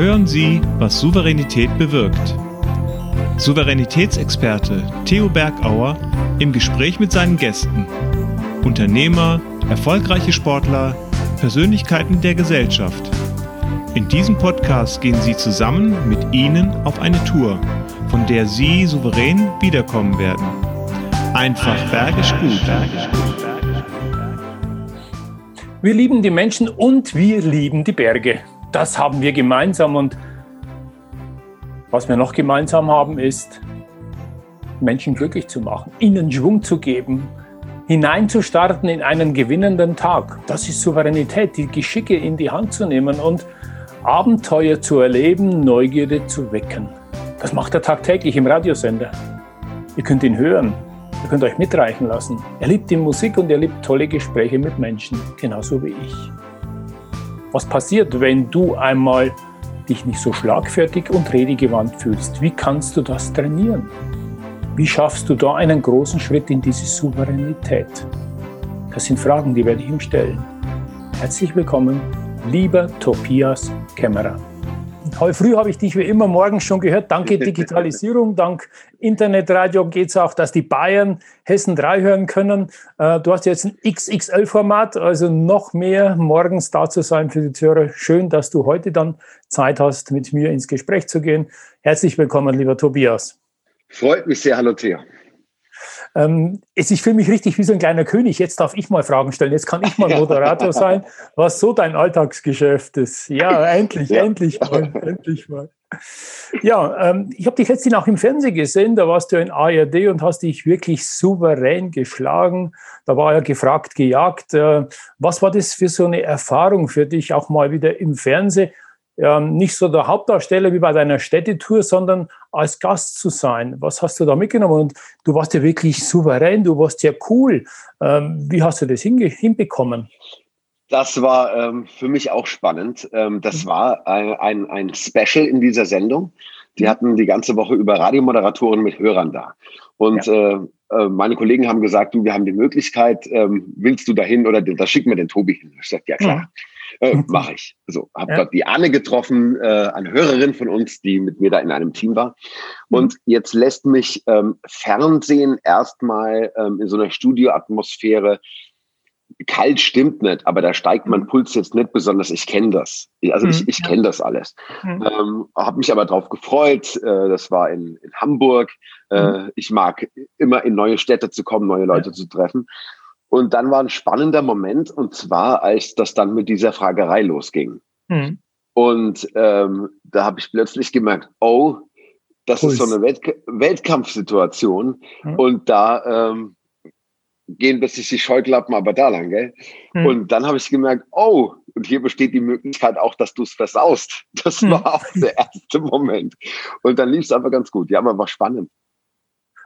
Hören Sie, was Souveränität bewirkt. Souveränitätsexperte Theo Bergauer im Gespräch mit seinen Gästen. Unternehmer, erfolgreiche Sportler, Persönlichkeiten der Gesellschaft. In diesem Podcast gehen Sie zusammen mit Ihnen auf eine Tour, von der Sie souverän wiederkommen werden. Einfach bergisch gut. Wir lieben die Menschen und wir lieben die Berge. Das haben wir gemeinsam und was wir noch gemeinsam haben, ist, Menschen glücklich zu machen, ihnen Schwung zu geben, hineinzustarten in einen gewinnenden Tag. Das ist Souveränität, die Geschicke in die Hand zu nehmen und Abenteuer zu erleben, Neugierde zu wecken. Das macht er tagtäglich im Radiosender. Ihr könnt ihn hören, ihr könnt euch mitreichen lassen. Er liebt die Musik und er liebt tolle Gespräche mit Menschen, genauso wie ich. Was passiert, wenn du einmal dich nicht so schlagfertig und redegewandt fühlst? Wie kannst du das trainieren? Wie schaffst du da einen großen Schritt in diese Souveränität? Das sind Fragen, die werde ich ihm stellen. Herzlich willkommen, lieber Tobias Kämmerer. Heute früh habe ich dich wie immer morgens schon gehört. Danke Digitalisierung, dank Internetradio geht es auch, dass die Bayern Hessen 3 hören können. Äh, du hast jetzt ein XXL-Format, also noch mehr morgens da zu sein für die Zuhörer. Schön, dass du heute dann Zeit hast, mit mir ins Gespräch zu gehen. Herzlich willkommen, lieber Tobias. Freut mich sehr. Hallo, Thea. Ähm, es, ich fühle mich richtig wie so ein kleiner König. Jetzt darf ich mal Fragen stellen. Jetzt kann ich mal Moderator sein, was so dein Alltagsgeschäft ist. Ja, endlich, ja. endlich mal, endlich mal. Ja, ähm, ich habe dich letztens auch im Fernsehen gesehen. Da warst du in ARD und hast dich wirklich souverän geschlagen. Da war ja gefragt, gejagt. Äh, was war das für so eine Erfahrung für dich, auch mal wieder im Fernsehen? Ähm, nicht so der Hauptdarsteller wie bei deiner Städtetour, sondern als Gast zu sein. Was hast du da mitgenommen? Und du warst ja wirklich souverän, du warst ja cool. Ähm, wie hast du das hinbekommen? Das war ähm, für mich auch spannend. Ähm, das mhm. war ein, ein, ein Special in dieser Sendung. Die mhm. hatten die ganze Woche über Radiomoderatoren mit Hörern da. Und ja. äh, äh, meine Kollegen haben gesagt, du, wir haben die Möglichkeit, ähm, willst du dahin oder da schicken wir den Tobi hin. Ich sagte, ja klar. Mhm. Äh, mhm. Mache ich. So, habe ja. dort die Anne getroffen, äh, eine Hörerin von uns, die mit mir da in einem Team war. Mhm. Und jetzt lässt mich ähm, Fernsehen erstmal ähm, in so einer Studioatmosphäre kalt stimmt nicht, aber da steigt mein mhm. Puls jetzt nicht besonders. Ich kenne das. Also ich, ich kenne das alles. Mhm. Ähm, habe mich aber drauf gefreut. Äh, das war in, in Hamburg. Äh, ich mag immer in neue Städte zu kommen, neue Leute ja. zu treffen. Und dann war ein spannender Moment, und zwar, als das dann mit dieser Fragerei losging. Mhm. Und ähm, da habe ich plötzlich gemerkt, oh, das Puls. ist so eine Welt Weltkampfsituation. Mhm. Und da ähm, gehen plötzlich die Scheuklappen aber da lang, gell? Mhm. Und dann habe ich gemerkt, oh, und hier besteht die Möglichkeit auch, dass du es versaust. Das hm. war auch der erste Moment. Und dann lief es einfach ganz gut. Ja, aber war spannend.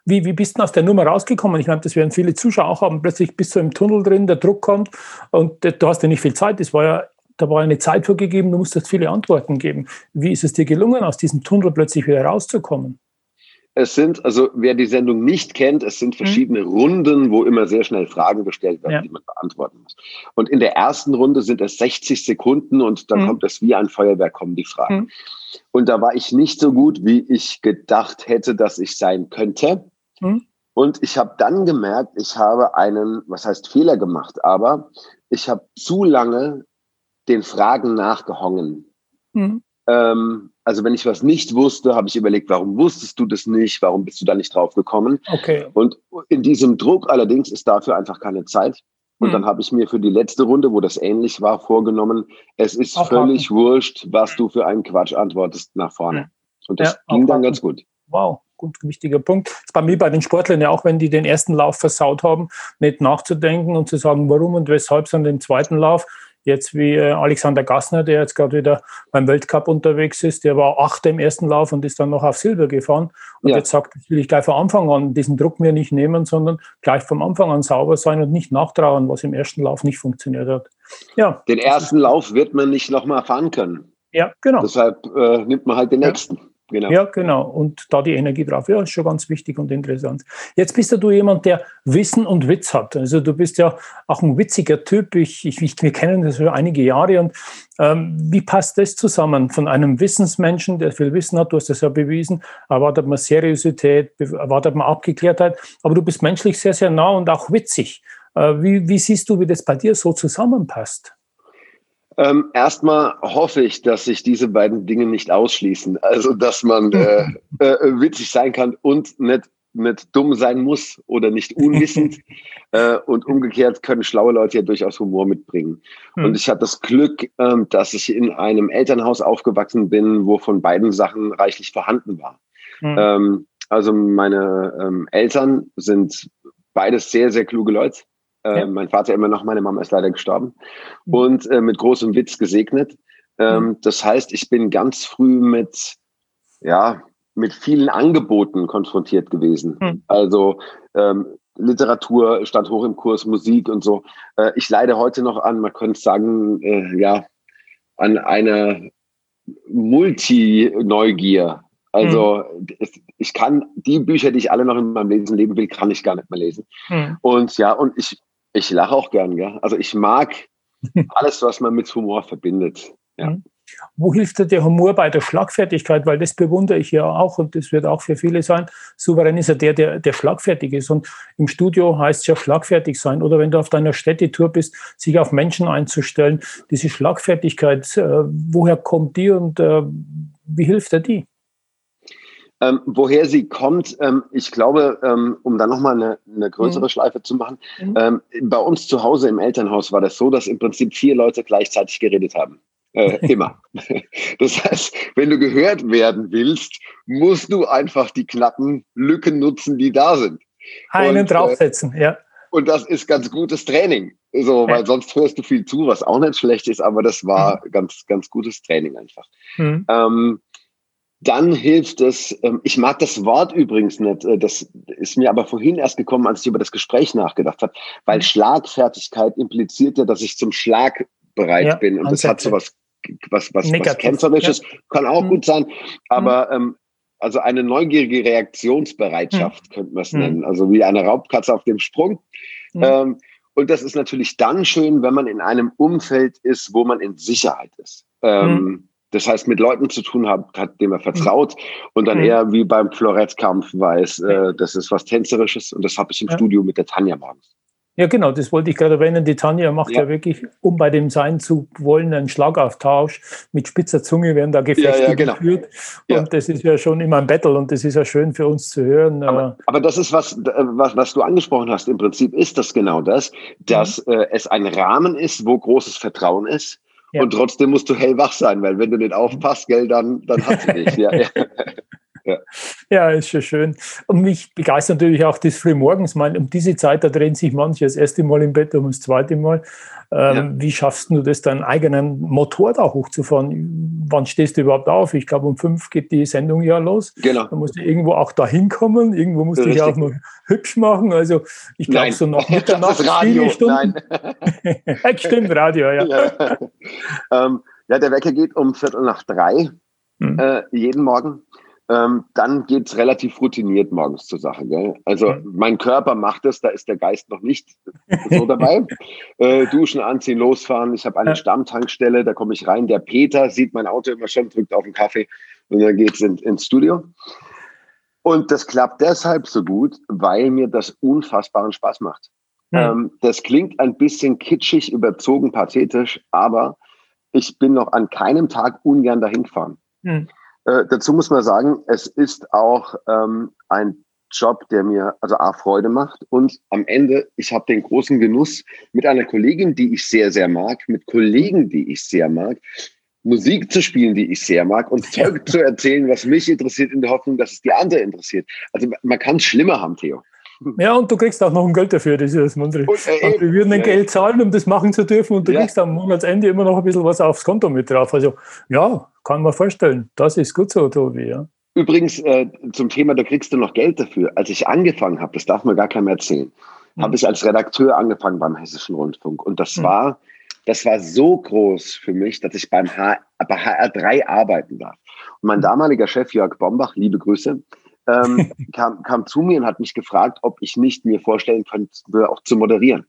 Wie, wie bist du aus der Nummer rausgekommen? Ich meine, das werden viele Zuschauer auch haben. Plötzlich bist du im Tunnel drin, der Druck kommt und du hast ja nicht viel Zeit. Das war ja, da war eine Zeit vorgegeben, du musstest viele Antworten geben. Wie ist es dir gelungen, aus diesem Tunnel plötzlich wieder rauszukommen? Es sind, also wer die Sendung nicht kennt, es sind verschiedene mhm. Runden, wo immer sehr schnell Fragen gestellt werden, ja. die man beantworten muss. Und in der ersten Runde sind es 60 Sekunden und dann mhm. kommt es wie ein Feuerwerk, kommen die Fragen. Mhm. Und da war ich nicht so gut, wie ich gedacht hätte, dass ich sein könnte. Mhm. Und ich habe dann gemerkt, ich habe einen, was heißt Fehler gemacht, aber ich habe zu lange den Fragen nachgehongen. Mhm. Ähm, also wenn ich was nicht wusste, habe ich überlegt, warum wusstest du das nicht? Warum bist du da nicht drauf gekommen? Okay. Und in diesem Druck allerdings ist dafür einfach keine Zeit. Und mhm. dann habe ich mir für die letzte Runde, wo das ähnlich war, vorgenommen, es ist Aufhaken. völlig wurscht, was du für einen Quatsch antwortest nach vorne. Und das ja, ging aufhaken. dann ganz gut. Wow gut wichtiger Punkt. Das ist bei mir bei den Sportlern ja auch, wenn die den ersten Lauf versaut haben, nicht nachzudenken und zu sagen, warum und weshalb, sondern den zweiten Lauf. Jetzt wie äh, Alexander Gassner, der jetzt gerade wieder beim Weltcup unterwegs ist, der war Achter im ersten Lauf und ist dann noch auf Silber gefahren. Und ja. jetzt sagt, das will ich gleich von Anfang an diesen Druck mir nicht nehmen, sondern gleich vom Anfang an sauber sein und nicht nachtrauen, was im ersten Lauf nicht funktioniert hat. Ja. Den ersten Lauf wird man nicht nochmal fahren können. Ja, genau. Deshalb äh, nimmt man halt den nächsten. Genau. Ja, genau. Und da die Energie drauf. Ja, ist schon ganz wichtig und interessant. Jetzt bist ja du jemand, der Wissen und Witz hat. Also du bist ja auch ein witziger Typ. Ich, ich, wir kennen das schon einige Jahre. Und ähm, wie passt das zusammen? Von einem Wissensmenschen, der viel Wissen hat, du hast das ja bewiesen, erwartet man Seriosität, erwartet man Abgeklärtheit. Aber du bist menschlich sehr, sehr nah und auch witzig. Äh, wie, wie siehst du, wie das bei dir so zusammenpasst? Ähm, erstmal hoffe ich, dass sich diese beiden Dinge nicht ausschließen. Also, dass man äh, äh, witzig sein kann und nicht, nicht dumm sein muss oder nicht unwissend. äh, und umgekehrt können schlaue Leute ja durchaus Humor mitbringen. Mhm. Und ich habe das Glück, ähm, dass ich in einem Elternhaus aufgewachsen bin, wo von beiden Sachen reichlich vorhanden war. Mhm. Ähm, also meine ähm, Eltern sind beides sehr, sehr kluge Leute. Äh, ja. Mein Vater immer noch, meine Mama ist leider gestorben. Mhm. Und äh, mit großem Witz gesegnet. Ähm, mhm. Das heißt, ich bin ganz früh mit, ja, mit vielen Angeboten konfrontiert gewesen. Mhm. Also ähm, Literatur stand hoch im Kurs, Musik und so. Äh, ich leide heute noch an, man könnte sagen, äh, ja, an einer Multi-Neugier. Also mhm. ich kann die Bücher, die ich alle noch in meinem Lesen leben will, kann ich gar nicht mehr lesen. Mhm. Und ja, und ich ich lache auch gern, gell? Also ich mag alles, was man mit Humor verbindet. Ja. Mhm. Wo hilft dir der Humor bei der Schlagfertigkeit? Weil das bewundere ich ja auch und das wird auch für viele sein. Souverän ist ja der, der, der schlagfertig ist. Und im Studio heißt es ja schlagfertig sein. Oder wenn du auf deiner Städtetour bist, sich auf Menschen einzustellen. Diese Schlagfertigkeit, äh, woher kommt die und äh, wie hilft er die? Ähm, woher sie kommt, ähm, ich glaube, ähm, um dann nochmal eine, eine größere mhm. Schleife zu machen, mhm. ähm, bei uns zu Hause im Elternhaus war das so, dass im Prinzip vier Leute gleichzeitig geredet haben. Äh, immer. Das heißt, wenn du gehört werden willst, musst du einfach die knappen Lücken nutzen, die da sind. Einen und, äh, draufsetzen, äh, ja. Und das ist ganz gutes Training. So, weil sonst hörst du viel zu, was auch nicht schlecht ist, aber das war mhm. ganz, ganz gutes Training einfach. Mhm. Ähm, dann hilft es, ähm, ich mag das Wort übrigens nicht, äh, das ist mir aber vorhin erst gekommen, als ich über das Gespräch nachgedacht habe, weil mhm. Schlagfertigkeit impliziert ja, dass ich zum Schlag bereit ja, bin und das hat so was, was, was, was Kämpferisches, ja. kann auch mhm. gut sein, aber mhm. ähm, also eine neugierige Reaktionsbereitschaft mhm. könnte man es mhm. nennen, also wie eine Raubkatze auf dem Sprung. Mhm. Ähm, und das ist natürlich dann schön, wenn man in einem Umfeld ist, wo man in Sicherheit ist. Ähm, das heißt, mit Leuten zu tun hat, hat dem er vertraut und dann mhm. eher wie beim Florettkampf weiß, äh, das ist was Tänzerisches und das habe ich im ja. Studio mit der Tanja morgens. Ja, genau, das wollte ich gerade erwähnen. Die Tanja macht ja. ja, wirklich, um bei dem sein zu wollen, einen Schlagauftausch mit spitzer Zunge werden da Gefechte ja, ja, genau. geführt. Und das ist ja schon immer ein Battle und das ist ja schön für uns zu hören. Aber, aber das ist was, was, was du angesprochen hast. Im Prinzip ist das genau das, dass mhm. äh, es ein Rahmen ist, wo großes Vertrauen ist ja. Und trotzdem musst du hellwach sein, weil wenn du nicht aufpasst, gell, dann, dann hat sie dich. Ja, ja. Ja. ja, ist schon schön. Und mich begeistert natürlich auch das Frühmorgens. Mal um diese Zeit, da drehen sich manche das erste Mal im Bett, um das zweite Mal. Ähm, ja. Wie schaffst du das, deinen eigenen Motor da hochzufahren? Wann stehst du überhaupt auf? Ich glaube, um fünf geht die Sendung ja los. Genau. Da musst du irgendwo auch da hinkommen. Irgendwo musst du dich auch noch hübsch machen. Also, ich glaube, so nach Mitternacht, viele Stunden. Nein. Stimmt, Radio, ja. Ja. ähm, ja, der Wecker geht um Viertel nach drei mhm. äh, jeden Morgen ähm, dann geht's relativ routiniert morgens zur Sache. Gell? Also mhm. mein Körper macht es, da ist der Geist noch nicht so dabei. äh, duschen, anziehen, losfahren. Ich habe eine ja. Stammtankstelle, da komme ich rein. Der Peter sieht mein Auto immer schon, drückt auf den Kaffee und dann geht's in, ins Studio. Und das klappt deshalb so gut, weil mir das unfassbaren Spaß macht. Mhm. Ähm, das klingt ein bisschen kitschig, überzogen, pathetisch, aber ich bin noch an keinem Tag ungern dahin gefahren. Mhm. Äh, dazu muss man sagen, es ist auch ähm, ein Job, der mir also A Freude macht und am Ende, ich habe den großen Genuss mit einer Kollegin, die ich sehr, sehr mag, mit Kollegen, die ich sehr mag, Musik zu spielen, die ich sehr mag und Zeug zu erzählen, was mich interessiert, in der Hoffnung, dass es die andere interessiert. Also man kann es schlimmer haben, Theo. Ja, und du kriegst auch noch ein Geld dafür, das ist das Mandre. Und, äh, wir würden ein ja, Geld zahlen, um das machen zu dürfen, und du ja. kriegst am Monatsende immer noch ein bisschen was aufs Konto mit drauf. Also ja, kann man vorstellen. Das ist gut so, Tobi. Ja. Übrigens äh, zum Thema, da kriegst du noch Geld dafür. Als ich angefangen habe, das darf man gar keinem erzählen, mhm. habe ich als Redakteur angefangen beim Hessischen Rundfunk. Und das mhm. war das war so groß für mich, dass ich beim H bei HR3 arbeiten darf. Und mein damaliger Chef Jörg Bombach, liebe Grüße, ähm, kam, kam zu mir und hat mich gefragt, ob ich nicht mir vorstellen könnte, auch zu moderieren.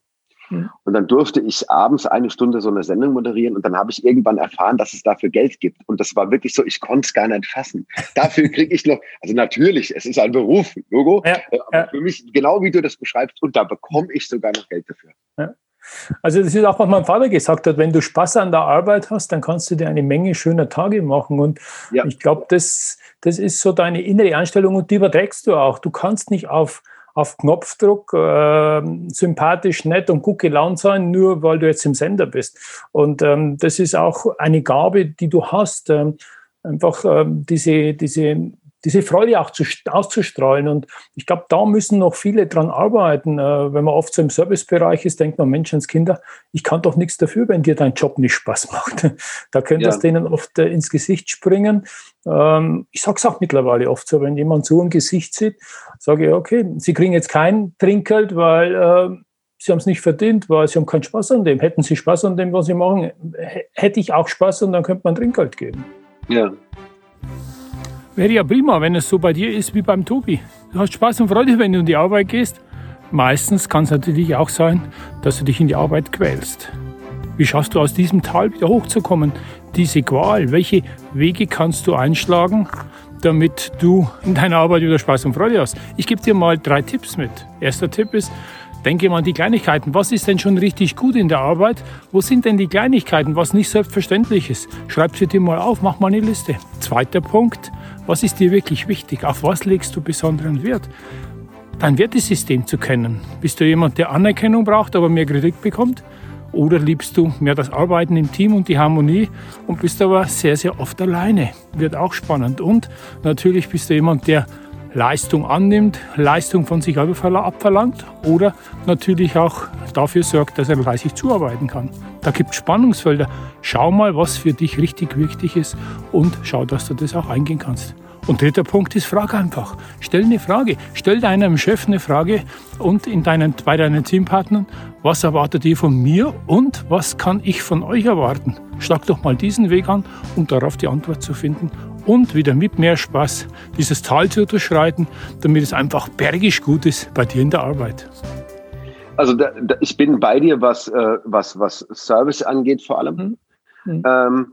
Mhm. Und dann durfte ich abends eine Stunde so eine Sendung moderieren und dann habe ich irgendwann erfahren, dass es dafür Geld gibt. Und das war wirklich so, ich konnte es gar nicht fassen. Dafür kriege ich noch, also natürlich, es ist ein Beruf, Logo, ja, äh, ja. für mich, genau wie du das beschreibst, und da bekomme ich sogar noch Geld dafür. Ja. Also das ist auch, was mein Vater gesagt hat, wenn du Spaß an der Arbeit hast, dann kannst du dir eine Menge schöner Tage machen. Und ja. ich glaube, das, das ist so deine innere Einstellung und die überträgst du auch. Du kannst nicht auf, auf Knopfdruck äh, sympathisch, nett und gut gelaunt sein, nur weil du jetzt im Sender bist. Und ähm, das ist auch eine Gabe, die du hast, ähm, einfach ähm, diese, diese diese Freude auch zu, auszustrahlen. Und ich glaube, da müssen noch viele dran arbeiten. Äh, wenn man oft so im Servicebereich ist, denkt man, Menschenskinder, ich kann doch nichts dafür, wenn dir dein Job nicht Spaß macht. da könnte es denen oft äh, ins Gesicht springen. Ähm, ich sage es auch mittlerweile oft so, wenn jemand so ein Gesicht sieht, sage ich, okay, sie kriegen jetzt kein Trinkgeld, weil äh, sie haben es nicht verdient, weil sie haben keinen Spaß an dem. Hätten sie Spaß an dem, was sie machen, hätte ich auch Spaß und dann könnte man Trinkgeld geben. Ja. Wäre ja prima, wenn es so bei dir ist wie beim Tobi. Du hast Spaß und Freude, wenn du in die Arbeit gehst. Meistens kann es natürlich auch sein, dass du dich in die Arbeit quälst. Wie schaffst du aus diesem Tal wieder hochzukommen? Diese Qual, welche Wege kannst du einschlagen, damit du in deiner Arbeit wieder Spaß und Freude hast? Ich gebe dir mal drei Tipps mit. Erster Tipp ist, Denke mal an die Kleinigkeiten. Was ist denn schon richtig gut in der Arbeit? Wo sind denn die Kleinigkeiten, was nicht selbstverständlich ist? Schreib sie dir mal auf, mach mal eine Liste. Zweiter Punkt, was ist dir wirklich wichtig? Auf was legst du besonderen Wert? Dein Wertesystem zu kennen. Bist du jemand, der Anerkennung braucht, aber mehr Kritik bekommt? Oder liebst du mehr das Arbeiten im Team und die Harmonie und bist aber sehr, sehr oft alleine? Wird auch spannend. Und natürlich bist du jemand, der Leistung annimmt, Leistung von sich abverlangt oder natürlich auch dafür sorgt, dass er fleißig zuarbeiten kann. Da gibt es Spannungsfelder. Schau mal, was für dich richtig wichtig ist und schau, dass du das auch eingehen kannst. Und dritter Punkt ist, frag einfach. Stell eine Frage. Stell deinem Chef eine Frage und in deinen, bei deinen Teampartnern, was erwartet ihr von mir und was kann ich von euch erwarten? Schlag doch mal diesen Weg an, um darauf die Antwort zu finden und wieder mit mehr Spaß dieses Tal zu unterschreiten, damit es einfach bergisch gut ist bei dir in der Arbeit. Also da, da, ich bin bei dir, was, äh, was, was Service angeht vor allem. Mhm. Mhm. Ähm,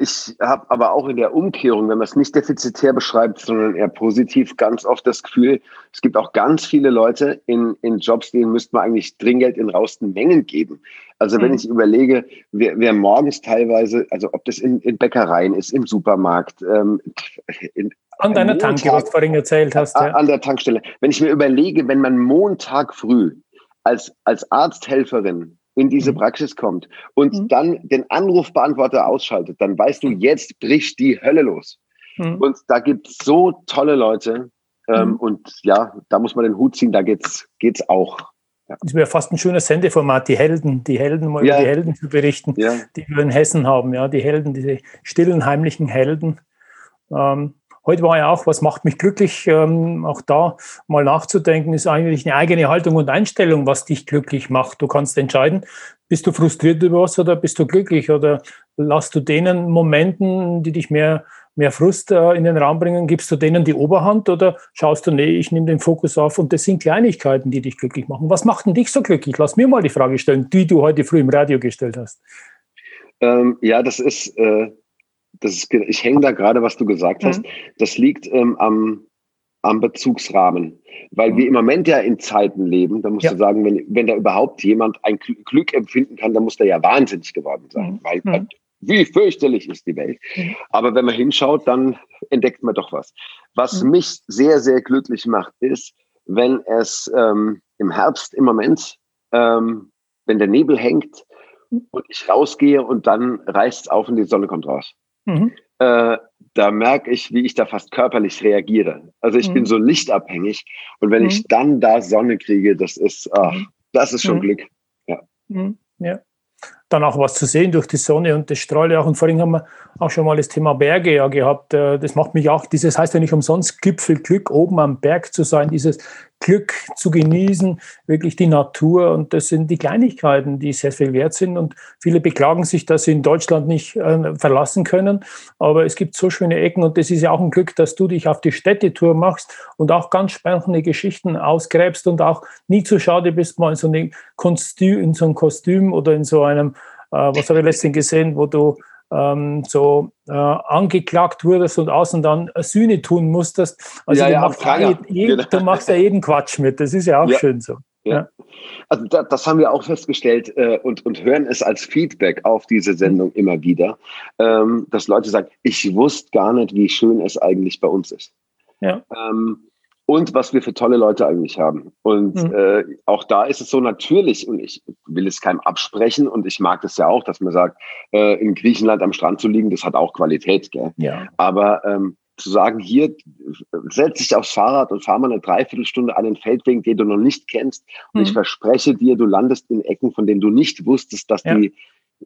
ich habe aber auch in der Umkehrung, wenn man es nicht defizitär beschreibt, sondern eher positiv, ganz oft das Gefühl, es gibt auch ganz viele Leute in, in Jobs, denen müsste man eigentlich Trinkgeld in rausten Mengen geben. Also mhm. wenn ich überlege, wer, wer morgens teilweise, also ob das in, in Bäckereien ist, im Supermarkt, ähm, in, an deiner Tanke, was du vorhin erzählt hast. Ja. An der Tankstelle. Wenn ich mir überlege, wenn man Montag früh als, als Arzthelferin in diese mhm. Praxis kommt und mhm. dann den Anrufbeantworter ausschaltet, dann weißt du, jetzt bricht die Hölle los. Mhm. Und da gibt es so tolle Leute. Ähm, mhm. Und ja, da muss man den Hut ziehen, da geht's, geht's auch. Ja. Das wäre fast ein schönes Sendeformat, die Helden, die Helden, mal ja. über die Helden zu berichten, ja. die wir in Hessen haben, ja, die Helden, diese stillen, heimlichen Helden. Ähm, Heute war ja auch, was macht mich glücklich, ähm, auch da mal nachzudenken, ist eigentlich eine eigene Haltung und Einstellung, was dich glücklich macht. Du kannst entscheiden, bist du frustriert über was oder bist du glücklich oder lass du denen Momenten, die dich mehr, mehr Frust äh, in den Raum bringen, gibst du denen die Oberhand oder schaust du, nee, ich nehme den Fokus auf und das sind Kleinigkeiten, die dich glücklich machen. Was macht denn dich so glücklich? Lass mir mal die Frage stellen, die du heute früh im Radio gestellt hast. Ähm, ja, das ist, äh, das ist, ich hänge da gerade, was du gesagt hast. Mhm. Das liegt ähm, am, am Bezugsrahmen. Weil mhm. wir im Moment ja in Zeiten leben, da musst ja. du sagen, wenn, wenn da überhaupt jemand ein Glück empfinden kann, dann muss der ja wahnsinnig geworden sein. Mhm. Weil mhm. wie fürchterlich ist die Welt. Mhm. Aber wenn man hinschaut, dann entdeckt man doch was. Was mhm. mich sehr, sehr glücklich macht, ist, wenn es ähm, im Herbst im Moment, ähm, wenn der Nebel hängt und ich rausgehe und dann reißt es auf und die Sonne kommt raus. Mhm. Äh, da merke ich, wie ich da fast körperlich reagiere. Also ich mhm. bin so lichtabhängig und wenn mhm. ich dann da Sonne kriege, das ist, ach, mhm. das ist schon mhm. Glück. Ja. Mhm. ja. Dann auch was zu sehen durch die Sonne und das strahlt ja auch. Und vorhin haben wir auch schon mal das Thema Berge ja gehabt. Äh, das macht mich auch, dieses heißt ja nicht umsonst Gipfelglück, oben am Berg zu sein, dieses Glück zu genießen, wirklich die Natur. Und das sind die Kleinigkeiten, die sehr viel wert sind. Und viele beklagen sich, dass sie in Deutschland nicht äh, verlassen können. Aber es gibt so schöne Ecken. Und das ist ja auch ein Glück, dass du dich auf die Städtetour machst und auch ganz spannende Geschichten ausgräbst und auch nie zu schade bist, mal in so, in so ein Kostüm oder in so einem, was habe ich letztens gesehen, wo du ähm, so äh, angeklagt wurdest und außen dann Sühne tun musstest. Also ja, du, ja, machst jeden, jeden, genau. du machst ja jeden Quatsch mit. Das ist ja auch ja. schön so. Ja. Also da, das haben wir auch festgestellt äh, und, und hören es als Feedback auf diese Sendung immer wieder, ähm, dass Leute sagen, ich wusste gar nicht, wie schön es eigentlich bei uns ist. Ja. Ähm, und was wir für tolle Leute eigentlich haben. Und mhm. äh, auch da ist es so natürlich, und ich will es keinem absprechen, und ich mag das ja auch, dass man sagt, äh, in Griechenland am Strand zu liegen, das hat auch Qualität, gell? Ja. Aber ähm, zu sagen, hier setz dich aufs Fahrrad und fahr mal eine Dreiviertelstunde an den Feldweg, den du noch nicht kennst. Und mhm. ich verspreche dir, du landest in Ecken, von denen du nicht wusstest, dass ja. die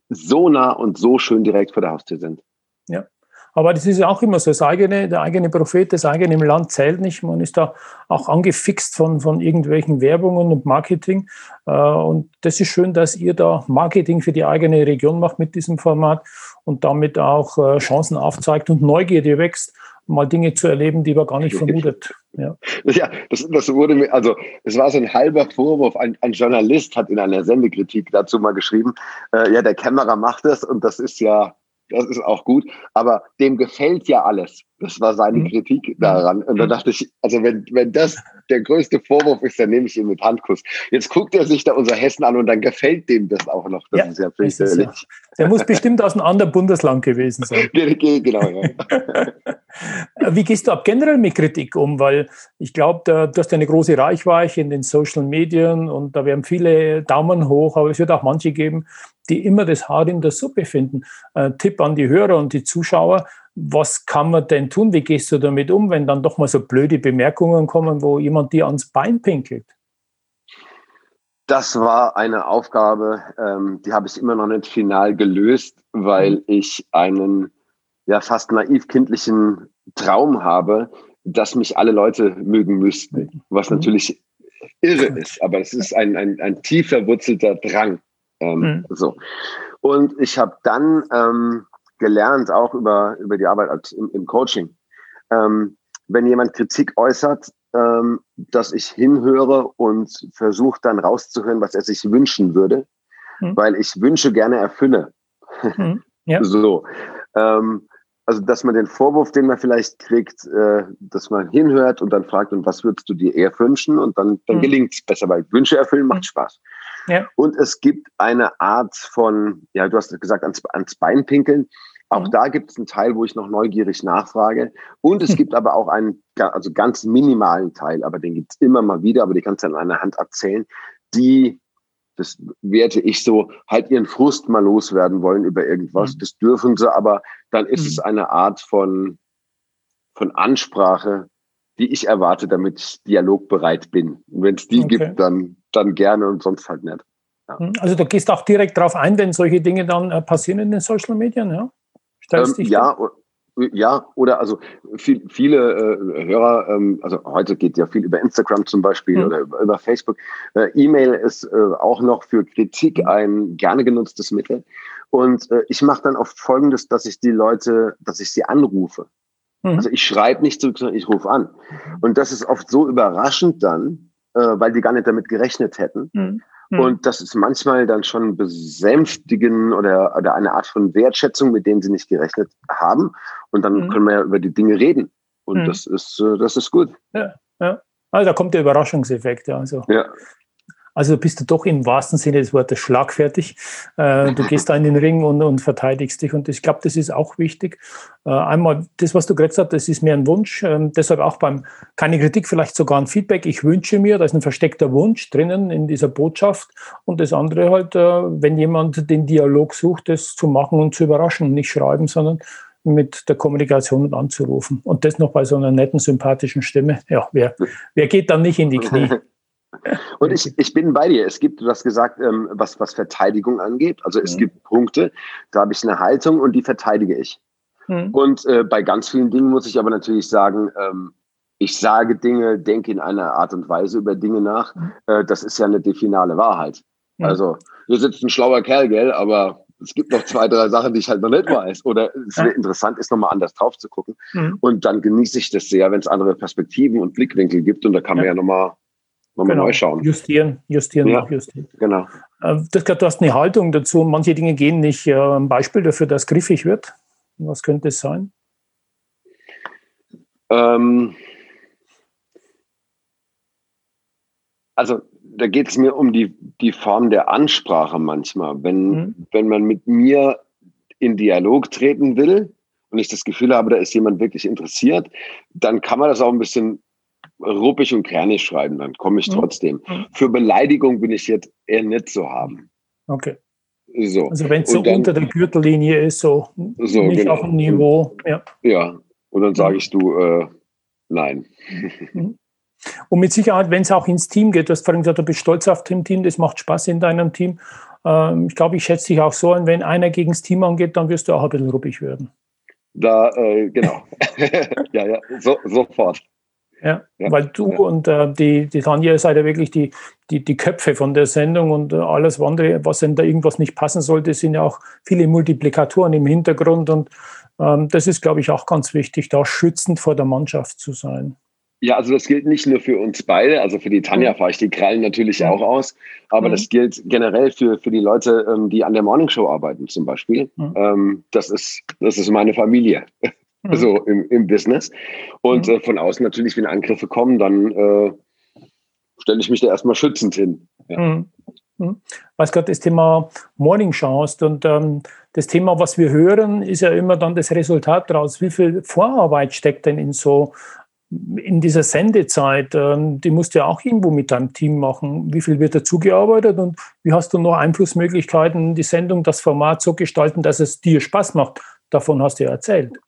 so nah und so schön direkt vor der Haustür sind. Ja. Aber das ist ja auch immer so, das eigene, der eigene Prophet, das eigene im Land zählt nicht. Man ist da auch angefixt von, von irgendwelchen Werbungen und Marketing. Äh, und das ist schön, dass ihr da Marketing für die eigene Region macht mit diesem Format und damit auch äh, Chancen aufzeigt und Neugierde wächst, mal Dinge zu erleben, die man gar nicht vermutet. Ja, ja das, das wurde mir, also es war so ein halber Vorwurf. Ein, ein Journalist hat in einer Sendekritik dazu mal geschrieben, äh, ja, der Kämmerer macht das und das ist ja das ist auch gut, aber dem gefällt ja alles. Das war seine mhm. Kritik daran. Und da mhm. dachte ich, also wenn, wenn das der größte Vorwurf ist, dann nehme ich ihn mit Handkuss. Jetzt guckt er sich da unser Hessen an und dann gefällt dem das auch noch. Das ja, ist ja fürchterlich. Ja. Der muss bestimmt aus einem anderen Bundesland gewesen sein. genau, ja. Wie gehst du ab generell mit Kritik um? Weil ich glaube, du hast eine große Reichweite in den Social Medien und da werden viele Daumen hoch, aber es wird auch manche geben, die immer das Haar in der Suppe finden. Äh, Tipp an die Hörer und die Zuschauer, was kann man denn tun? Wie gehst du damit um, wenn dann doch mal so blöde Bemerkungen kommen, wo jemand dir ans Bein pinkelt? Das war eine Aufgabe, ähm, die habe ich immer noch nicht final gelöst, weil mhm. ich einen ja fast naiv kindlichen Traum habe, dass mich alle Leute mögen müssten, was mhm. natürlich irre ist, aber es ist ein, ein, ein tief verwurzelter Drang. Ähm, mhm. So. Und ich habe dann ähm, gelernt, auch über, über die Arbeit im, im Coaching, ähm, wenn jemand Kritik äußert, ähm, dass ich hinhöre und versuche dann rauszuhören, was er sich wünschen würde, mhm. weil ich Wünsche gerne erfülle. Mhm. Ja. so. Ähm, also, dass man den Vorwurf, den man vielleicht kriegt, äh, dass man hinhört und dann fragt, und was würdest du dir eher wünschen? Und dann, dann mhm. gelingt es besser, weil Wünsche erfüllen macht mhm. Spaß. Ja. Und es gibt eine Art von, ja, du hast gesagt, ans, ans Bein pinkeln. Auch mhm. da gibt es einen Teil, wo ich noch neugierig nachfrage. Und es gibt aber auch einen also ganz minimalen Teil, aber den gibt es immer mal wieder, aber die kannst du an einer Hand erzählen, die, das werte ich so, halt ihren Frust mal loswerden wollen über irgendwas. Mhm. Das dürfen sie, aber dann ist mhm. es eine Art von, von Ansprache, die ich erwarte, damit ich dialogbereit bin. Und wenn es die okay. gibt, dann dann gerne und sonst halt nicht. Ja. Hm, also du gehst auch direkt darauf ein, wenn solche Dinge dann äh, passieren in den Social Medien, ja? Ähm, ja, ja, oder also viel, viele äh, Hörer, ähm, also heute geht ja viel über Instagram zum Beispiel mhm. oder über, über Facebook. Äh, E-Mail ist äh, auch noch für Kritik hm. ein gerne genutztes Mittel. Und äh, ich mache dann oft folgendes, dass ich die Leute, dass ich sie anrufe. Mhm. Also ich schreibe nicht zurück, sondern ich rufe an. Und das ist oft so überraschend dann, äh, weil die gar nicht damit gerechnet hätten. Mhm. Und das ist manchmal dann schon besänftigen oder, oder eine Art von Wertschätzung, mit denen sie nicht gerechnet haben. Und dann mhm. können wir ja über die Dinge reden. Und mhm. das ist, äh, das ist gut. Ja, ja. Also da kommt der Überraschungseffekt, ja. Also. ja. Also bist du doch im wahrsten Sinne des Wortes schlagfertig. Äh, du gehst da in den Ring und, und verteidigst dich. Und ich glaube, das ist auch wichtig. Äh, einmal, das, was du gerade hast, das ist mir ein Wunsch. Ähm, deshalb auch beim, keine Kritik, vielleicht sogar ein Feedback. Ich wünsche mir, da ist ein versteckter Wunsch drinnen in dieser Botschaft. Und das andere halt, äh, wenn jemand den Dialog sucht, das zu machen und zu überraschen, nicht schreiben, sondern mit der Kommunikation anzurufen. Und das noch bei so einer netten, sympathischen Stimme. Ja, wer, wer geht dann nicht in die Knie? Und ich, ich bin bei dir. Es gibt, du hast gesagt, ähm, was, was Verteidigung angeht. Also es mhm. gibt Punkte, da habe ich eine Haltung und die verteidige ich. Mhm. Und äh, bei ganz vielen Dingen muss ich aber natürlich sagen, ähm, ich sage Dinge, denke in einer Art und Weise über Dinge nach. Mhm. Äh, das ist ja eine die finale Wahrheit. Mhm. Also, hier sitzt ein schlauer Kerl, gell, aber es gibt noch zwei, drei Sachen, die ich halt noch nicht weiß. Oder es wäre interessant ist, nochmal anders drauf zu gucken. Mhm. Und dann genieße ich das sehr, wenn es andere Perspektiven und Blickwinkel gibt. Und da kann man ja, ja nochmal noch genau. neu schauen. Justieren, justieren, ja, justieren. Genau. Äh, das, du hast eine Haltung dazu. Manche Dinge gehen nicht. Äh, ein Beispiel dafür, dass griffig wird. Was könnte es sein? Ähm, also da geht es mir um die, die Form der Ansprache manchmal. Wenn, mhm. wenn man mit mir in Dialog treten will und ich das Gefühl habe, da ist jemand wirklich interessiert, dann kann man das auch ein bisschen ruppig und kernig schreiben, dann komme ich mhm. trotzdem. Mhm. Für Beleidigung bin ich jetzt eher nicht zu haben. Okay. So. Also wenn es so dann, unter der Gürtellinie ist, so, so nicht genau. auf dem Niveau. Ja, ja. und dann sage ich du, äh, nein. Mhm. Und mit Sicherheit, wenn es auch ins Team geht, du hast vorhin gesagt, du bist stolz auf dein Team, das macht Spaß in deinem Team. Ähm, ich glaube, ich schätze dich auch so an, wenn einer gegen das Team angeht, dann wirst du auch ein bisschen ruppig werden. Da, äh, genau. ja, ja, so, sofort. Ja, ja, weil du ja. und äh, die, die Tanja seid ja wirklich die, die, die Köpfe von der Sendung und äh, alles andere, was wenn da irgendwas nicht passen sollte, sind ja auch viele Multiplikatoren im Hintergrund und ähm, das ist, glaube ich, auch ganz wichtig, da schützend vor der Mannschaft zu sein. Ja, also das gilt nicht nur für uns beide, also für die Tanja mhm. fahre ich die Krallen natürlich ja. auch aus, aber mhm. das gilt generell für, für die Leute, ähm, die an der Morningshow arbeiten zum Beispiel. Mhm. Ähm, das, ist, das ist meine Familie, mhm. so im, im Business. Und mhm. äh, von außen natürlich, wenn Angriffe kommen, dann äh, stelle ich mich da erstmal schützend hin. Ja. Mhm. Mhm. Weil gerade das Thema Morning hast und ähm, das Thema, was wir hören, ist ja immer dann das Resultat daraus. Wie viel Vorarbeit steckt denn in so in dieser Sendezeit, ähm, die musst du ja auch irgendwo mit deinem Team machen. Wie viel wird dazu gearbeitet und wie hast du noch Einflussmöglichkeiten, die Sendung, das Format so gestalten, dass es dir Spaß macht? Davon hast du ja erzählt.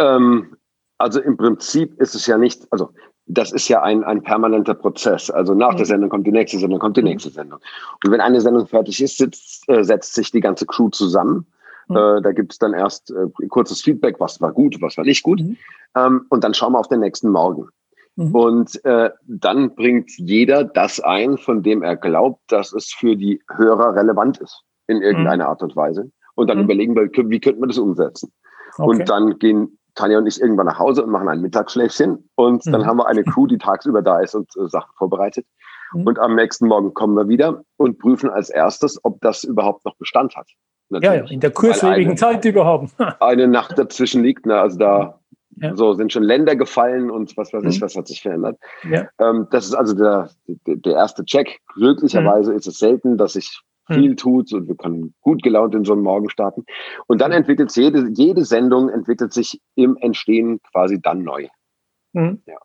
Ähm, also im Prinzip ist es ja nicht, also das ist ja ein, ein permanenter Prozess. Also nach der mhm. Sendung kommt die nächste Sendung, kommt die mhm. nächste Sendung. Und wenn eine Sendung fertig ist, sitzt, äh, setzt sich die ganze Crew zusammen Mhm. Äh, da gibt es dann erst äh, kurzes Feedback, was war gut, was war nicht gut. Mhm. Ähm, und dann schauen wir auf den nächsten Morgen. Mhm. Und äh, dann bringt jeder das ein, von dem er glaubt, dass es für die Hörer relevant ist, in irgendeiner mhm. Art und Weise. Und dann überlegen wir, wie könnte man das umsetzen. Okay. Und dann gehen Tanja und ich irgendwann nach Hause und machen ein Mittagsschläfchen. Und dann mhm. haben wir eine Crew, die tagsüber da ist und äh, Sachen vorbereitet. Und am nächsten Morgen kommen wir wieder und prüfen als erstes, ob das überhaupt noch Bestand hat. Natürlich. Ja, ja, in der kurzlebigen Zeit, die wir haben. eine Nacht dazwischen liegt, ne? also da ja. so sind schon Länder gefallen und was weiß ich, mhm. was hat sich verändert. Ja. Ähm, das ist also der, der, erste Check. Glücklicherweise mhm. ist es selten, dass mhm. Viel mhm. tut und wir können gut gelaunt in so einen Morgen starten. Und dann entwickelt sich jede, jede Sendung entwickelt sich im Entstehen quasi dann neu. Mhm. Ja.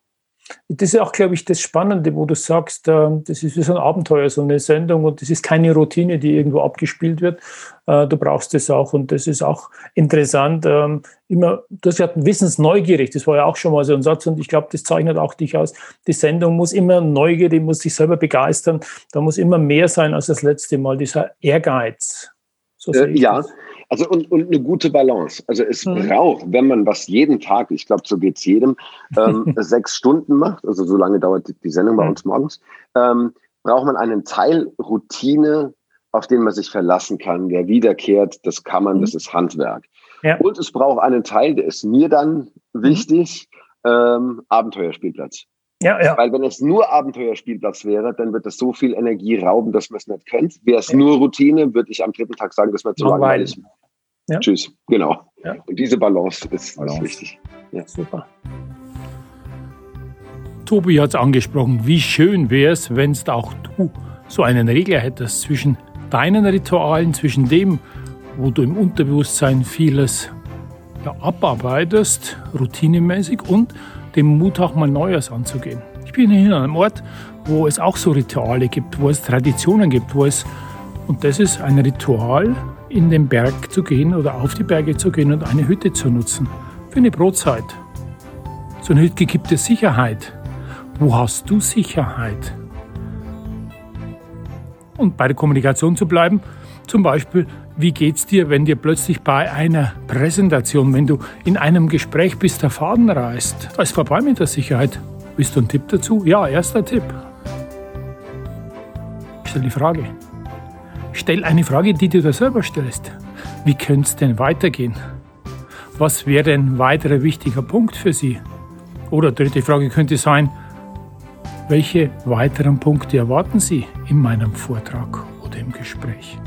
Das ist auch, glaube ich, das Spannende, wo du sagst, äh, das ist wie so ein Abenteuer, so eine Sendung und das ist keine Routine, die irgendwo abgespielt wird. Äh, du brauchst das auch und das ist auch interessant. Ähm, immer, du hast gesagt, wissensneugierig, das war ja auch schon mal so ein Satz und ich glaube, das zeichnet auch dich aus. Die Sendung muss immer neugierig, muss sich selber begeistern. Da muss immer mehr sein als das letzte Mal, dieser Ehrgeiz. So äh, ja, das. Also und, und eine gute Balance. Also es mhm. braucht, wenn man was jeden Tag, ich glaube, so geht es jedem, ähm, sechs Stunden macht, also so lange dauert die Sendung bei mhm. uns morgens, ähm, braucht man einen Teil Routine, auf den man sich verlassen kann, der wiederkehrt. Das kann man, mhm. das ist Handwerk. Ja. Und es braucht einen Teil, der ist mir dann mhm. wichtig, ähm, Abenteuerspielplatz. Ja, ja. Weil wenn es nur Abenteuerspielplatz wäre, dann wird es so viel Energie rauben, dass man es nicht könnte. Wäre es nur Routine, würde ich am dritten Tag sagen, das wäre zu langweilig. Ja. Tschüss. Genau. Ja. Und diese Balance ist, Balance. ist wichtig. Ja. Super. Tobi hat es angesprochen, wie schön wäre es, wenn es auch du so einen Regler hättest zwischen deinen Ritualen, zwischen dem, wo du im Unterbewusstsein vieles ja, abarbeitest, routinemäßig, und dem Mut auch mal Neues anzugehen. Ich bin hier an einem Ort, wo es auch so Rituale gibt, wo es Traditionen gibt, wo es, und das ist ein Ritual, in den Berg zu gehen oder auf die Berge zu gehen und eine Hütte zu nutzen. Für eine Brotzeit. So eine Hütte gibt dir Sicherheit. Wo hast du Sicherheit? Und bei der Kommunikation zu bleiben, zum Beispiel, Wie geht's dir, wenn dir plötzlich bei einer Präsentation, wenn du in einem Gespräch bist, der Faden reißt? Da ist vorbei mit der Sicherheit. Willst du einen Tipp dazu? Ja, erster Tipp. Stell die Frage. Stell eine Frage, die du dir selber stellst. Wie könnte es denn weitergehen? Was wäre ein weiterer wichtiger Punkt für Sie? Oder dritte Frage könnte sein, welche weiteren Punkte erwarten Sie in meinem Vortrag oder im Gespräch?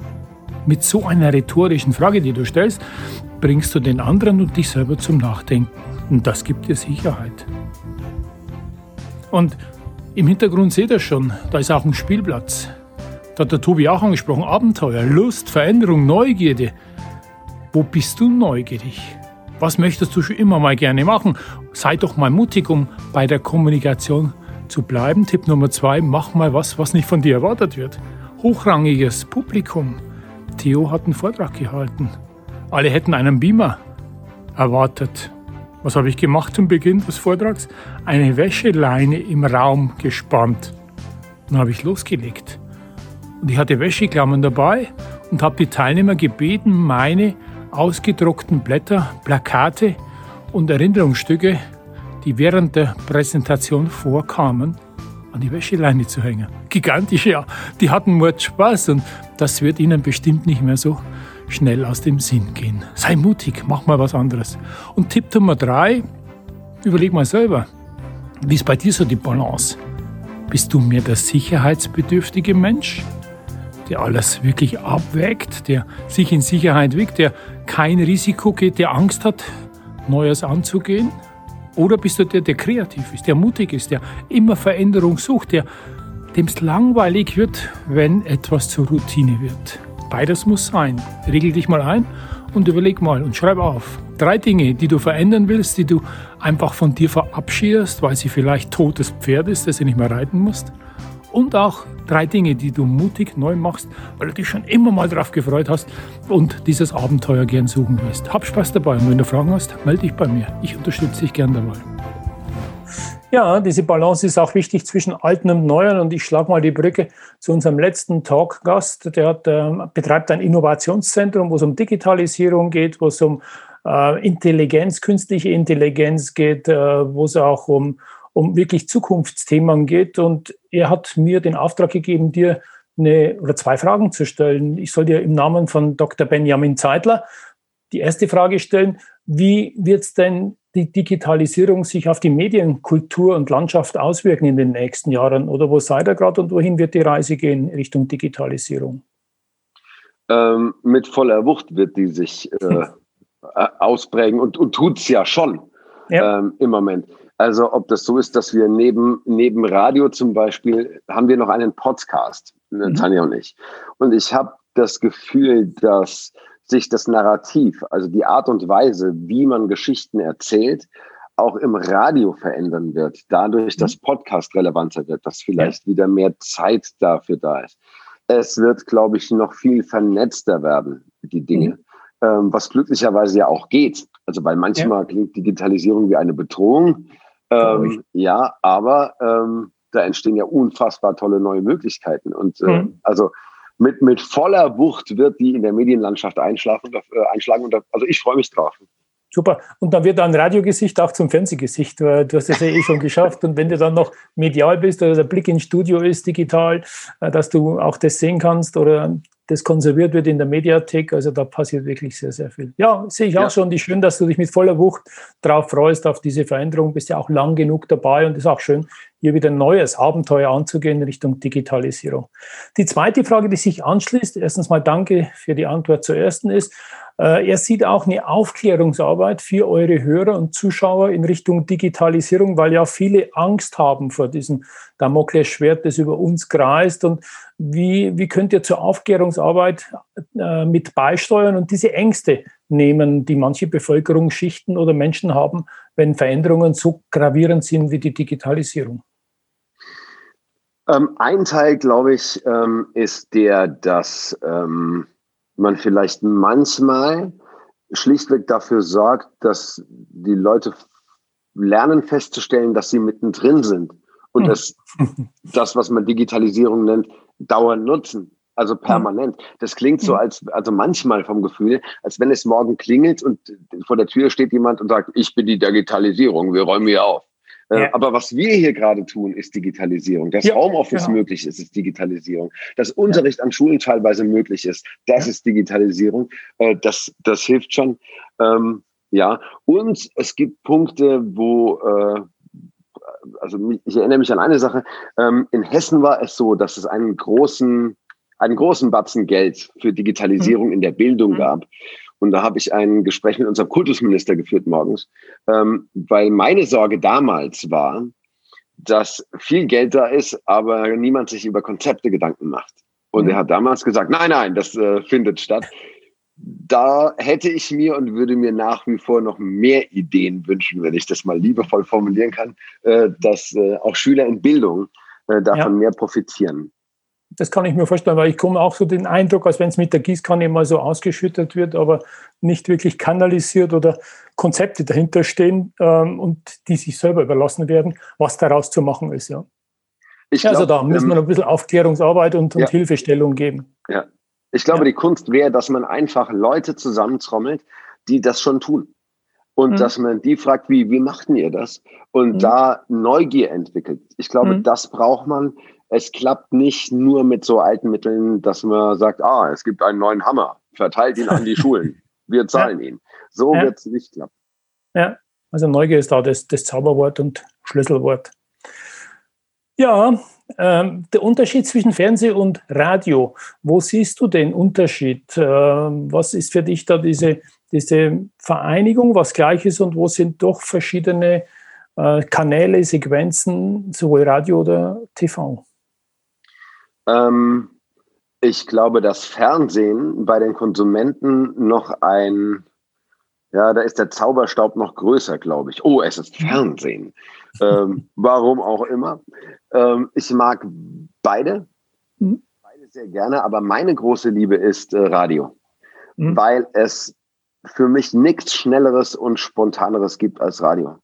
Mit so einer rhetorischen Frage, die du stellst, bringst du den anderen und dich selber zum Nachdenken. Und das gibt dir Sicherheit. Und im Hintergrund seht ihr schon, da ist auch ein Spielplatz. Da hat der Tobi auch angesprochen, Abenteuer, Lust, Veränderung, Neugierde. Wo bist du neugierig? Was möchtest du schon immer mal gerne machen? Sei doch mal mutig, um bei der Kommunikation zu bleiben. Tipp Nummer zwei, mach mal was, was nicht von dir erwartet wird. Hochrangiges Publikum. Theo hat einen Vortrag gehalten. Alle hätten einen Beamer erwartet. Was habe ich gemacht zum Beginn des Vortrags? Eine Wäscheleine im Raum gespannt. Dann habe ich losgelegt. Und ich hatte Wäscheklammern dabei und habe die Teilnehmer gebeten, meine ausgedruckten Blätter, Plakate und Erinnerungsstücke, die während der Präsentation vorkamen, an die Wäscheleine zu hängen. Gigantisch, ja. Die hatten Mord Spaß und das wird ihnen bestimmt nicht mehr so schnell aus dem Sinn gehen. Sei mutig, mach mal was anderes. Und Tipp Nummer drei, überleg mal selber, wie ist bei dir so die Balance? Bist du mehr der sicherheitsbedürftige Mensch, der alles wirklich abwägt, der sich in Sicherheit wiegt, der kein Risiko geht, der Angst hat, Neues anzugehen? Oder bist du der, der kreativ ist, der mutig ist, der immer Veränderung sucht, der dem es langweilig wird, wenn etwas zur Routine wird? Beides muss sein. Regel dich mal ein und überleg mal und schreib auf. Drei Dinge, die du verändern willst, die du einfach von dir verabschiedest, weil sie vielleicht totes Pferd ist, das du nicht mehr reiten musst und auch drei Dinge, die du mutig neu machst, weil du dich schon immer mal darauf gefreut hast und dieses Abenteuer gern suchen willst. Hab Spaß dabei und wenn du Fragen hast, melde dich bei mir. Ich unterstütze dich gern dabei. Ja, diese Balance ist auch wichtig zwischen Alten und Neuen. Und ich schlage mal die Brücke zu unserem letzten Talkgast. Der hat, äh, betreibt ein Innovationszentrum, wo es um Digitalisierung geht, wo es um äh, Intelligenz, künstliche Intelligenz geht, äh, wo es auch um, um wirklich Zukunftsthemen geht. Und er hat mir den Auftrag gegeben, dir eine oder zwei Fragen zu stellen. Ich soll dir im Namen von Dr. Benjamin Zeitler die erste Frage stellen. Wie wird es denn die Digitalisierung sich auf die Medienkultur und Landschaft auswirken in den nächsten Jahren? Oder wo seid ihr gerade und wohin wird die Reise gehen Richtung Digitalisierung? Ähm, mit voller Wucht wird die sich äh, ausprägen und, und tut es ja schon ja. Ähm, im Moment. Also ob das so ist, dass wir neben, neben Radio zum Beispiel, haben wir noch einen Podcast, ne, mhm. Tanja und ich. Und ich habe das Gefühl, dass sich das Narrativ, also die Art und Weise, wie man Geschichten erzählt, auch im Radio verändern wird, dadurch, dass mhm. Podcast relevanter wird, dass vielleicht wieder mehr Zeit dafür da ist. Es wird, glaube ich, noch viel vernetzter werden, die Dinge, mhm. ähm, was glücklicherweise ja auch geht. Also weil manchmal ja. klingt Digitalisierung wie eine Bedrohung. Ähm, ja, aber ähm, da entstehen ja unfassbar tolle neue Möglichkeiten. Und äh, mhm. also mit, mit voller Wucht wird die in der Medienlandschaft einschlafen, äh, einschlagen. Und da, also ich freue mich drauf. Super. Und dann wird dein Radiogesicht auch zum Fernsehgesicht, du hast das ja eh schon geschafft. Und wenn du dann noch medial bist oder der Blick ins Studio ist digital, äh, dass du auch das sehen kannst oder das konserviert wird in der Mediathek. Also da passiert wirklich sehr, sehr viel. Ja, sehe ich ja. auch schon. Die schön, dass du dich mit voller Wucht drauf freust, auf diese Veränderung. Bist ja auch lang genug dabei und ist auch schön, hier wieder ein neues Abenteuer anzugehen in Richtung Digitalisierung. Die zweite Frage, die sich anschließt, erstens mal danke für die Antwort zur ersten ist, äh, er sieht auch eine Aufklärungsarbeit für eure Hörer und Zuschauer in Richtung Digitalisierung, weil ja viele Angst haben vor diesem Damoklesschwert, das über uns kreist. Und wie, wie könnt ihr zur Aufklärungsarbeit äh, mit beisteuern und diese Ängste nehmen, die manche Bevölkerungsschichten oder Menschen haben, wenn Veränderungen so gravierend sind wie die Digitalisierung? Ähm, ein Teil, glaube ich, ähm, ist der, dass ähm, man vielleicht manchmal schlichtweg dafür sorgt, dass die Leute lernen festzustellen, dass sie mittendrin sind und hm. das, das, was man Digitalisierung nennt, dauernd nutzen. Also permanent. Das klingt so, als, also manchmal vom Gefühl, als wenn es morgen klingelt und vor der Tür steht jemand und sagt, ich bin die Digitalisierung, wir räumen hier auf. Äh, ja. Aber was wir hier gerade tun, ist Digitalisierung. Das ja, Homeoffice genau. möglich ist, ist Digitalisierung. Dass Unterricht ja. an Schulen teilweise möglich ist, das ist Digitalisierung. Äh, das, das hilft schon. Ähm, ja, und es gibt Punkte, wo, äh, also ich erinnere mich an eine Sache. Ähm, in Hessen war es so, dass es einen großen einen großen Batzen Geld für Digitalisierung mhm. in der Bildung mhm. gab. Und da habe ich ein Gespräch mit unserem Kultusminister geführt morgens, ähm, weil meine Sorge damals war, dass viel Geld da ist, aber niemand sich über Konzepte Gedanken macht. Und mhm. er hat damals gesagt, nein, nein, das äh, findet statt. Da hätte ich mir und würde mir nach wie vor noch mehr Ideen wünschen, wenn ich das mal liebevoll formulieren kann, äh, dass äh, auch Schüler in Bildung äh, davon ja. mehr profitieren. Das kann ich mir vorstellen, weil ich komme auch so den Eindruck, als wenn es mit der Gießkanne mal so ausgeschüttet wird, aber nicht wirklich kanalisiert oder Konzepte dahinter stehen ähm, und die sich selber überlassen werden, was daraus zu machen ist. Ja. Ich also da müssen wir ähm, ein bisschen Aufklärungsarbeit und, und ja. Hilfestellung geben. Ja. Ich glaube, ja. die Kunst wäre, dass man einfach Leute zusammentrommelt, die das schon tun. Und mhm. dass man die fragt, wie, wie machten ihr das? Und mhm. da Neugier entwickelt. Ich glaube, mhm. das braucht man es klappt nicht nur mit so alten Mitteln, dass man sagt, ah, es gibt einen neuen Hammer, verteilt ihn an die Schulen, wir zahlen ja. ihn. So ja. wird es nicht klappen. Ja, also Neugier ist da das, das Zauberwort und Schlüsselwort. Ja, ähm, der Unterschied zwischen Fernseh und Radio. Wo siehst du den Unterschied? Ähm, was ist für dich da diese, diese Vereinigung, was gleich ist und wo sind doch verschiedene äh, Kanäle, Sequenzen, sowohl Radio oder TV? Ähm, ich glaube, das Fernsehen bei den Konsumenten noch ein, ja, da ist der Zauberstaub noch größer, glaube ich. Oh, es ist Fernsehen. ähm, warum auch immer. Ähm, ich mag beide, mhm. beide sehr gerne, aber meine große Liebe ist äh, Radio, mhm. weil es für mich nichts Schnelleres und Spontaneres gibt als Radio.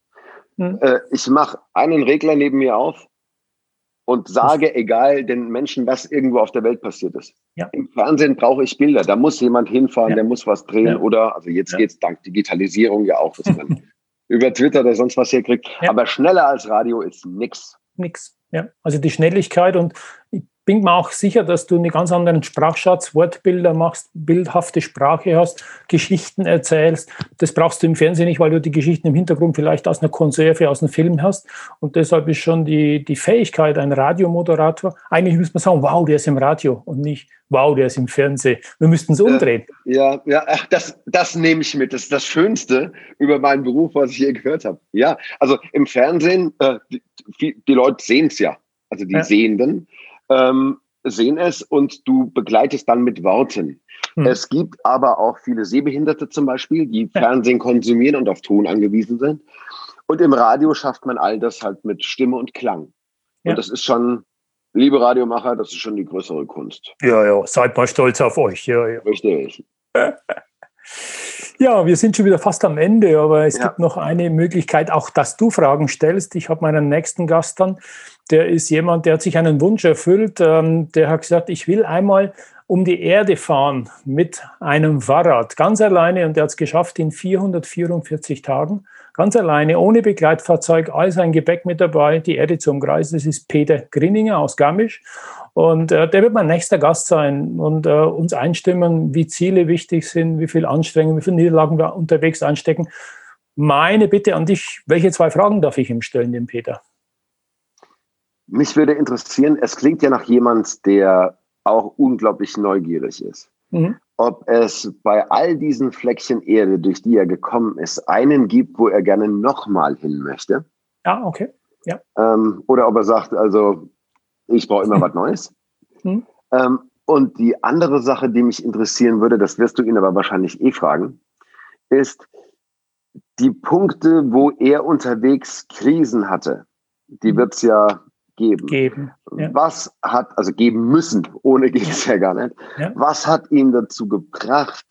Mhm. Äh, ich mache einen Regler neben mir auf und sage, egal den Menschen, was irgendwo auf der Welt passiert ist. Ja. Im Fernsehen brauche ich Bilder. Da muss jemand hinfahren, ja. der muss was drehen ja. oder, also jetzt ja. geht es dank Digitalisierung ja auch, dass man über Twitter oder sonst was hier kriegt. Aber schneller als Radio ist nix. Nix. Ja, also die Schnelligkeit und ich bin mir auch sicher, dass du einen ganz anderen Sprachschatz, Wortbilder machst, bildhafte Sprache hast, Geschichten erzählst. Das brauchst du im Fernsehen nicht, weil du die Geschichten im Hintergrund vielleicht aus einer Konserve, aus einem Film hast. Und deshalb ist schon die, die Fähigkeit, ein Radiomoderator, eigentlich müsste man sagen, wow, der ist im Radio und nicht, wow, der ist im Fernsehen. Wir müssten es umdrehen. Äh, ja, ja, ach, das, das nehme ich mit. Das ist das Schönste über meinen Beruf, was ich je gehört habe. Ja, also im Fernsehen, äh, die, die Leute sehen es ja, also die ja. Sehenden ähm, sehen es und du begleitest dann mit Worten. Hm. Es gibt aber auch viele Sehbehinderte zum Beispiel, die. Fernsehen konsumieren und auf Ton angewiesen sind. Und im Radio schafft man all das halt mit Stimme und Klang. Ja. Und das ist schon, liebe Radiomacher, das ist schon die größere Kunst. Ja, ja, seid mal stolz auf euch. Ja, ja. Richtig. Ja, wir sind schon wieder fast am Ende, aber es ja. gibt noch eine Möglichkeit, auch dass du Fragen stellst. Ich habe meinen nächsten Gast dann, der ist jemand, der hat sich einen Wunsch erfüllt. Ähm, der hat gesagt, ich will einmal um die Erde fahren mit einem Fahrrad, ganz alleine. Und der hat es geschafft in 444 Tagen, ganz alleine, ohne Begleitfahrzeug, all sein Gepäck mit dabei, die Erde zu umkreisen. Das ist Peter Grinninger aus Garmisch. Und äh, der wird mein nächster Gast sein und äh, uns einstimmen, wie Ziele wichtig sind, wie viel Anstrengung, wie viele Niederlagen wir unterwegs einstecken. Meine Bitte an dich, welche zwei Fragen darf ich ihm stellen, dem Peter? Mich würde interessieren, es klingt ja nach jemand, der auch unglaublich neugierig ist. Mhm. Ob es bei all diesen Fleckchen Erde, durch die er gekommen ist, einen gibt, wo er gerne nochmal hin möchte. Ja, okay. Ja. Ähm, oder ob er sagt, also ich brauche immer was Neues. Hm. Ähm, und die andere Sache, die mich interessieren würde, das wirst du ihn aber wahrscheinlich eh fragen, ist die Punkte, wo er unterwegs Krisen hatte. Die hm. wird es ja geben. geben ja. Was hat, also geben müssen, ohne geht es ja gar nicht. Ja. Was hat ihn dazu gebracht,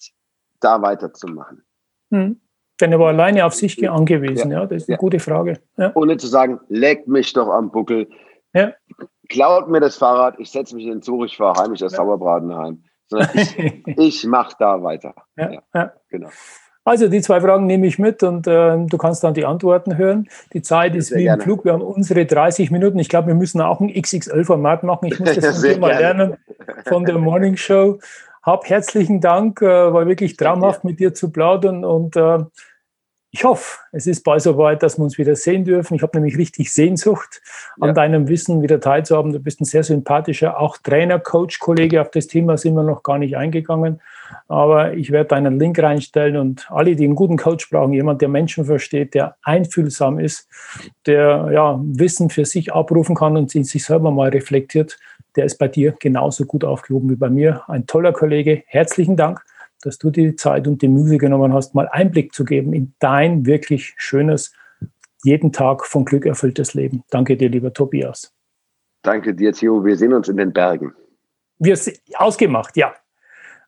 da weiterzumachen? Hm. Denn er war alleine auf sich angewiesen, ja, ja das ist eine gute Frage. Ohne zu sagen, leck mich doch am Buckel. Ja klaut mir das Fahrrad, ich setze mich in den Zug, ich fahre heimlich das Sauerbraten heim. Sondern ich, ich mache da weiter. Ja, genau. Also die zwei Fragen nehme ich mit und äh, du kannst dann die Antworten hören. Die Zeit ist wie gerne. im Flug. Wir haben unsere 30 Minuten. Ich glaube, wir müssen auch ein XXL-Format machen. Ich muss das von dir mal lernen von der Morning Show. Hab herzlichen Dank, äh, war wirklich traumhaft mit dir zu plaudern und äh, ich hoffe, es ist bald soweit, dass wir uns wieder sehen dürfen. Ich habe nämlich richtig Sehnsucht, an ja. deinem Wissen wieder teilzuhaben. Du bist ein sehr sympathischer, auch Trainer, Coach, Kollege. Auf das Thema sind wir noch gar nicht eingegangen. Aber ich werde deinen Link reinstellen und alle, die einen guten Coach brauchen, jemand, der Menschen versteht, der einfühlsam ist, der ja, Wissen für sich abrufen kann und sich selber mal reflektiert, der ist bei dir genauso gut aufgehoben wie bei mir. Ein toller Kollege. Herzlichen Dank dass du dir die Zeit und die Mühe genommen hast, mal Einblick zu geben in dein wirklich schönes, jeden Tag von Glück erfülltes Leben. Danke dir, lieber Tobias. Danke dir, Theo. Wir sehen uns in den Bergen. Wir ausgemacht, ja.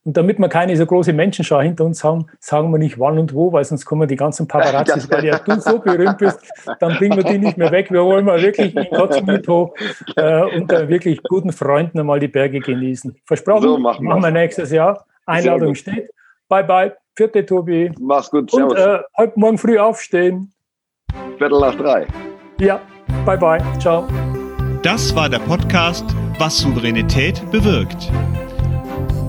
Und damit wir keine so große Menschenschau hinter uns haben, sagen wir nicht wann und wo, weil sonst kommen die ganzen Paparazzis, weil ja du so berühmt bist, dann bringen wir die nicht mehr weg. Wir wollen mal wirklich in Kotzmito äh, unter wirklich guten Freunden einmal die Berge genießen. Versprochen, so machen, machen wir nächstes Jahr. Einladung steht. Bye bye. Vierte Tobi. Mach's gut. Servus. Und äh, heute Morgen früh aufstehen. Viertel nach drei. Ja. Bye bye. Ciao. Das war der Podcast Was Souveränität bewirkt.